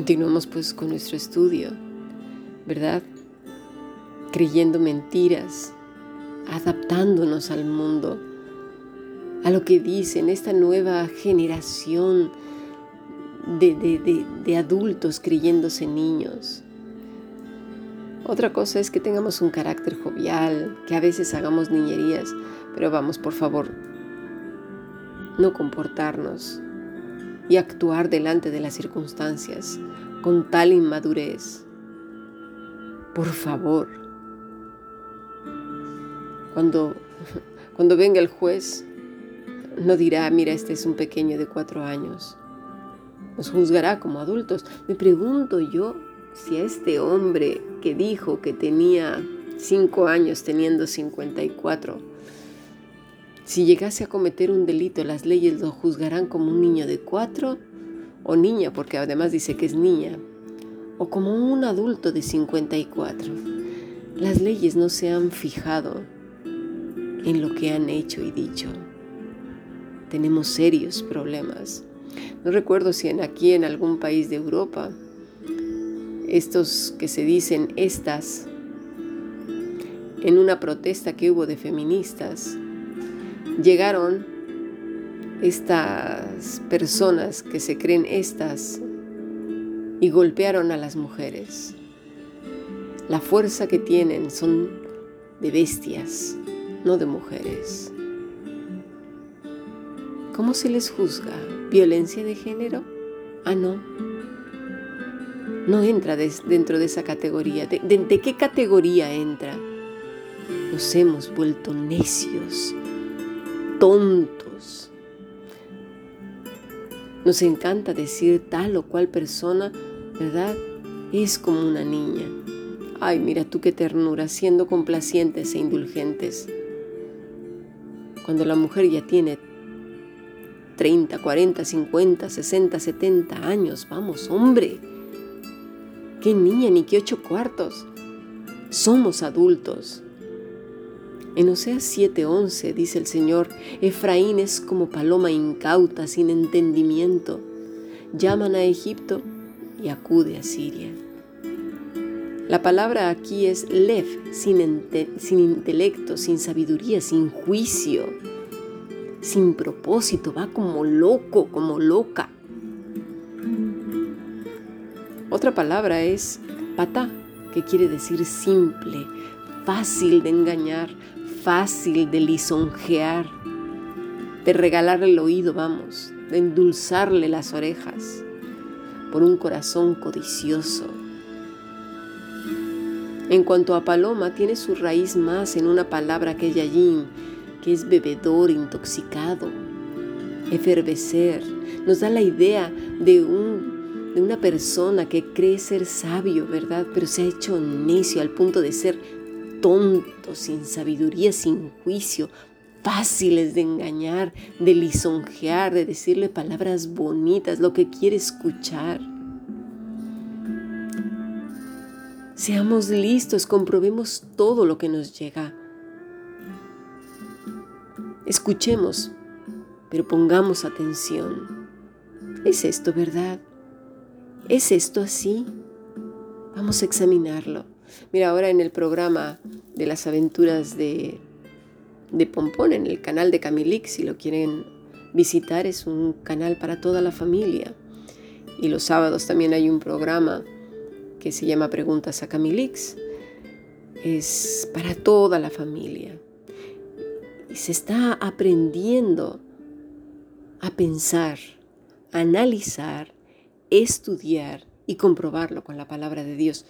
Continuamos pues con nuestro estudio, ¿verdad? Creyendo mentiras, adaptándonos al mundo, a lo que dicen esta nueva generación de, de adultos creyéndose niños. Otra cosa es que tengamos un carácter jovial, que a veces hagamos niñerías, pero vamos, por favor, no comportarnos y actuar delante de las circunstancias con tal inmadurez. Por favor, cuando, cuando venga el juez, no dirá, mira, este es un pequeño de cuatro años. Nos juzgará como adultos. Me pregunto yo si a este hombre que dijo que tenía cinco años teniendo 54, si llegase a cometer un delito, las leyes lo juzgarán como un niño de cuatro o niña, porque además dice que es niña, o como un adulto de 54. Las leyes no se han fijado en lo que han hecho y dicho. Tenemos serios problemas. No recuerdo si en aquí en algún país de Europa, estos que se dicen estas, en una protesta que hubo de feministas, llegaron estas personas que se creen estas y golpearon a las mujeres. La fuerza que tienen son de bestias, no de mujeres. ¿Cómo se les juzga? ¿Violencia de género? Ah, no. No entra dentro de esa categoría. ¿De qué categoría entra? Nos hemos vuelto necios tontos. Nos encanta decir tal o cual persona, ¿verdad? Es como una niña. Ay, mira tú qué ternura, siendo complacientes e indulgentes. Cuando la mujer ya tiene 30, 40, 50, 60, 70 años, vamos, hombre. ¿Qué niña ni qué ocho cuartos? Somos adultos. En Oseas 7:11 dice el Señor, Efraín es como paloma incauta, sin entendimiento. Llaman a Egipto y acude a Siria. La palabra aquí es lev, sin, sin intelecto, sin sabiduría, sin juicio, sin propósito, va como loco, como loca. Otra palabra es patá, que quiere decir simple, fácil de engañar, fácil de lisonjear, de regalarle el oído, vamos, de endulzarle las orejas por un corazón codicioso. En cuanto a paloma, tiene su raíz más en una palabra que que es bebedor, intoxicado, efervecer. Nos da la idea de, un, de una persona que cree ser sabio, ¿verdad? Pero se ha hecho necio al punto de ser tontos, sin sabiduría, sin juicio, fáciles de engañar, de lisonjear, de decirle palabras bonitas, lo que quiere escuchar. Seamos listos, comprobemos todo lo que nos llega. Escuchemos, pero pongamos atención. ¿Es esto verdad? ¿Es esto así? Vamos a examinarlo. Mira, ahora en el programa de las aventuras de, de Pompón, en el canal de Camilix, si lo quieren visitar, es un canal para toda la familia. Y los sábados también hay un programa que se llama Preguntas a Camilix. Es para toda la familia. Y se está aprendiendo a pensar, analizar, estudiar y comprobarlo con la palabra de Dios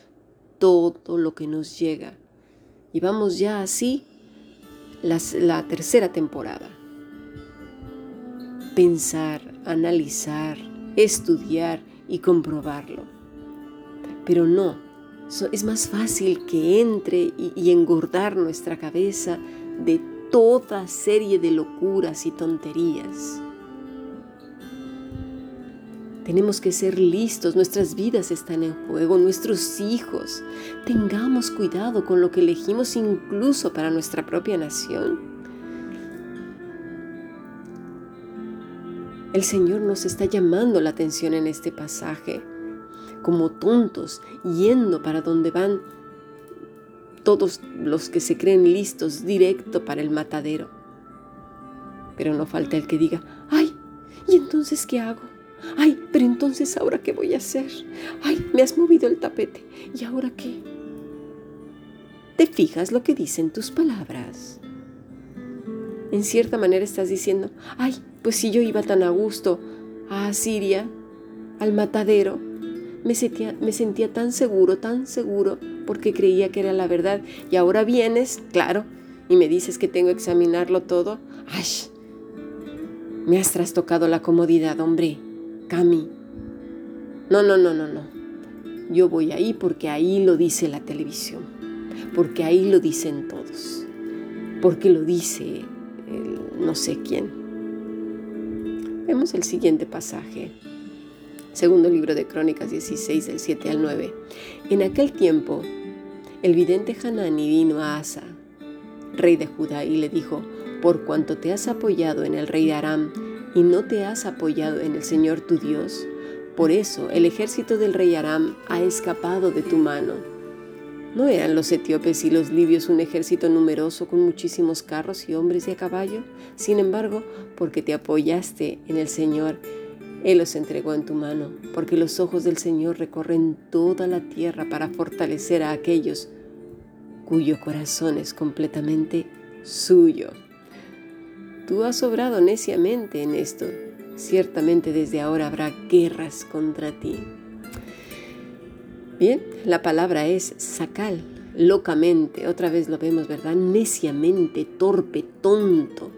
todo lo que nos llega. Y vamos ya así la tercera temporada. Pensar, analizar, estudiar y comprobarlo. Pero no, es más fácil que entre y engordar nuestra cabeza de toda serie de locuras y tonterías. Tenemos que ser listos, nuestras vidas están en juego, nuestros hijos. Tengamos cuidado con lo que elegimos incluso para nuestra propia nación. El Señor nos está llamando la atención en este pasaje. como tontos, yendo para donde van todos los que se creen listos directo para el matadero. Pero no falta el que diga, ay, ¿y entonces qué hago? Ay, pero entonces ahora qué voy a hacer? Ay, me has movido el tapete. ¿Y ahora qué? ¿Te fijas lo que dicen tus palabras? En cierta manera estás diciendo, ay, pues si yo iba tan a gusto a Asiria, al matadero, me sentía, me sentía tan seguro, tan seguro, porque creía que era la verdad. Y ahora vienes, claro, y me dices que tengo que examinarlo todo. ¡Ay! Me has trastocado la comodidad, hombre. Cami. No, no, no, no, no. Yo voy ahí porque ahí lo dice la televisión. Porque ahí lo dicen todos. Porque lo dice no sé quién. Vemos el siguiente pasaje. Segundo libro de Crónicas 16, del 7 al 9. En aquel tiempo, el vidente Hanani vino a Asa, rey de Judá, y le dijo, por cuanto te has apoyado en el rey de Aram y no te has apoyado en el Señor tu Dios, por eso el ejército del rey Aram ha escapado de tu mano. ¿No eran los etíopes y los libios un ejército numeroso con muchísimos carros y hombres de a caballo? Sin embargo, porque te apoyaste en el Señor, Él los entregó en tu mano, porque los ojos del Señor recorren toda la tierra para fortalecer a aquellos cuyo corazón es completamente suyo. Tú has obrado neciamente en esto. Ciertamente desde ahora habrá guerras contra ti. Bien, la palabra es sacal, locamente, otra vez lo vemos, ¿verdad? Neciamente, torpe, tonto.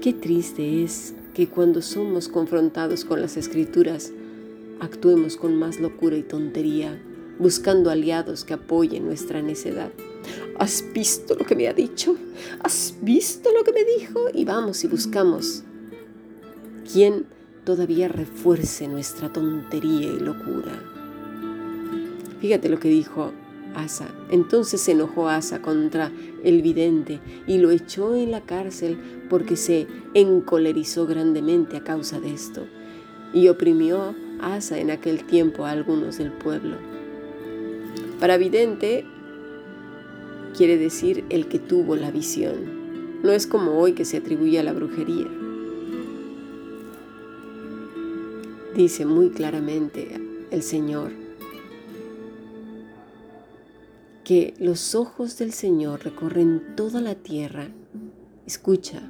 Qué triste es que cuando somos confrontados con las escrituras, actuemos con más locura y tontería, buscando aliados que apoyen nuestra necedad. ¿Has visto lo que me ha dicho? ¿Has visto lo que me dijo? Y vamos y buscamos. ¿Quién todavía refuerce nuestra tontería y locura? Fíjate lo que dijo Asa. Entonces se enojó Asa contra el vidente y lo echó en la cárcel porque se encolerizó grandemente a causa de esto. Y oprimió Asa en aquel tiempo a algunos del pueblo. Para vidente quiere decir el que tuvo la visión. No es como hoy que se atribuye a la brujería. Dice muy claramente el Señor, que los ojos del Señor recorren toda la tierra, escucha,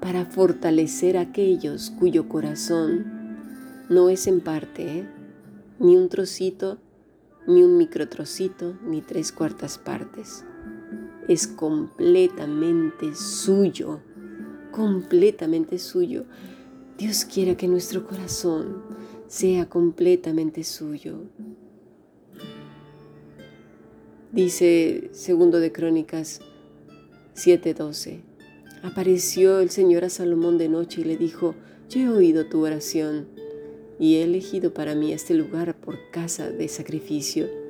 para fortalecer a aquellos cuyo corazón no es en parte, ¿eh? ni un trocito, ni un microtrocito, ni tres cuartas partes. Es completamente suyo, completamente suyo. Dios quiera que nuestro corazón sea completamente suyo. Dice segundo de Crónicas 7:12. Apareció el Señor a Salomón de noche y le dijo, yo he oído tu oración y he elegido para mí este lugar por casa de sacrificio.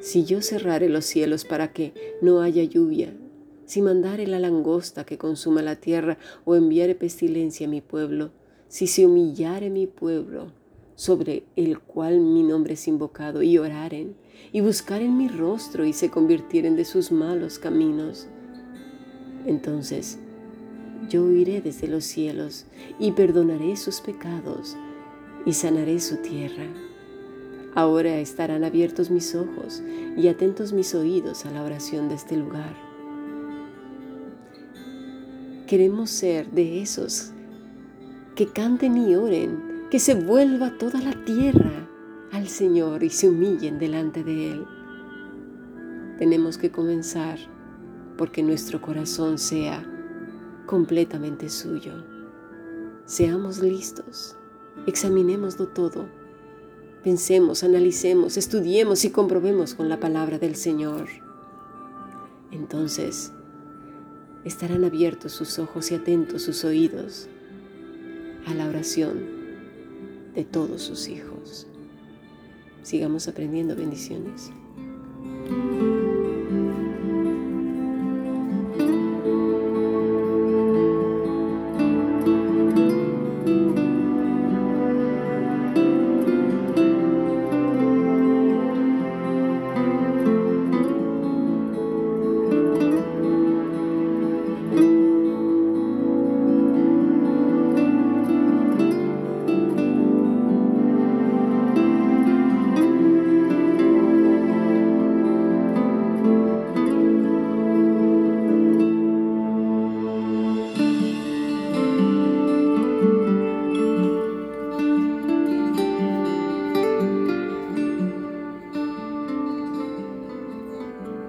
Si yo cerrare los cielos para que no haya lluvia, si mandare la langosta que consuma la tierra o enviare pestilencia a mi pueblo, si se humillare mi pueblo, sobre el cual mi nombre es invocado, y oraren, y buscaren mi rostro, y se convirtieren de sus malos caminos. Entonces yo iré desde los cielos, y perdonaré sus pecados, y sanaré su tierra. Ahora estarán abiertos mis ojos y atentos mis oídos a la oración de este lugar. Queremos ser de esos que canten y oren que se vuelva toda la tierra al Señor y se humillen delante de Él. Tenemos que comenzar porque nuestro corazón sea completamente suyo. Seamos listos, examinémoslo todo, pensemos, analicemos, estudiemos y comprobemos con la palabra del Señor. Entonces estarán abiertos sus ojos y atentos sus oídos a la oración de todos sus hijos. Sigamos aprendiendo bendiciones.